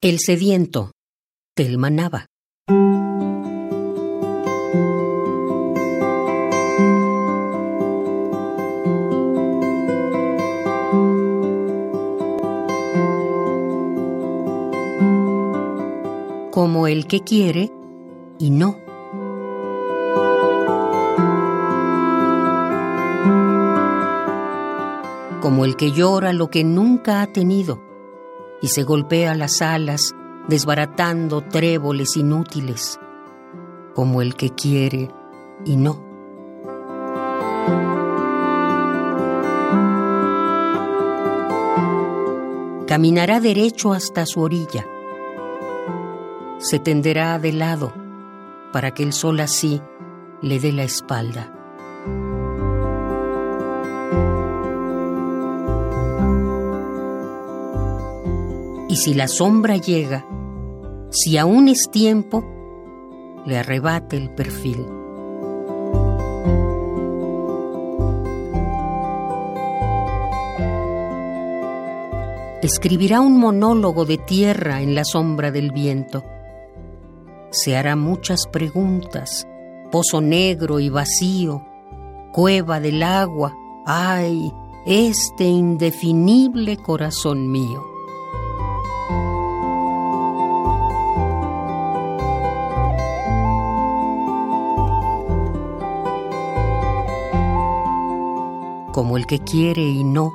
El sediento, Telma Nava. Como el que quiere y no. Como el que llora lo que nunca ha tenido y se golpea las alas desbaratando tréboles inútiles, como el que quiere y no. Caminará derecho hasta su orilla, se tenderá de lado para que el sol así le dé la espalda. Si la sombra llega, si aún es tiempo, le arrebate el perfil. Escribirá un monólogo de tierra en la sombra del viento. Se hará muchas preguntas, pozo negro y vacío, cueva del agua, ay, este indefinible corazón mío. Como el que quiere y no,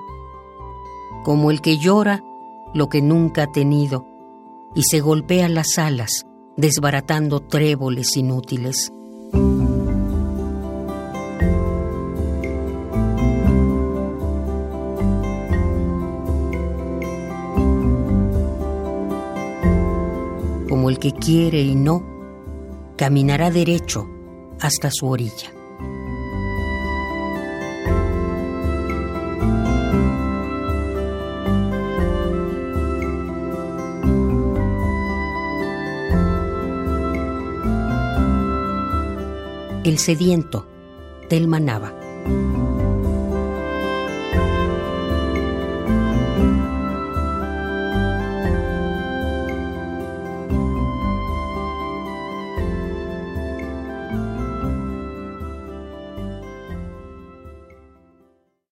como el que llora lo que nunca ha tenido y se golpea las alas desbaratando tréboles inútiles. Como el que quiere y no, caminará derecho hasta su orilla. El sediento, del Manaba.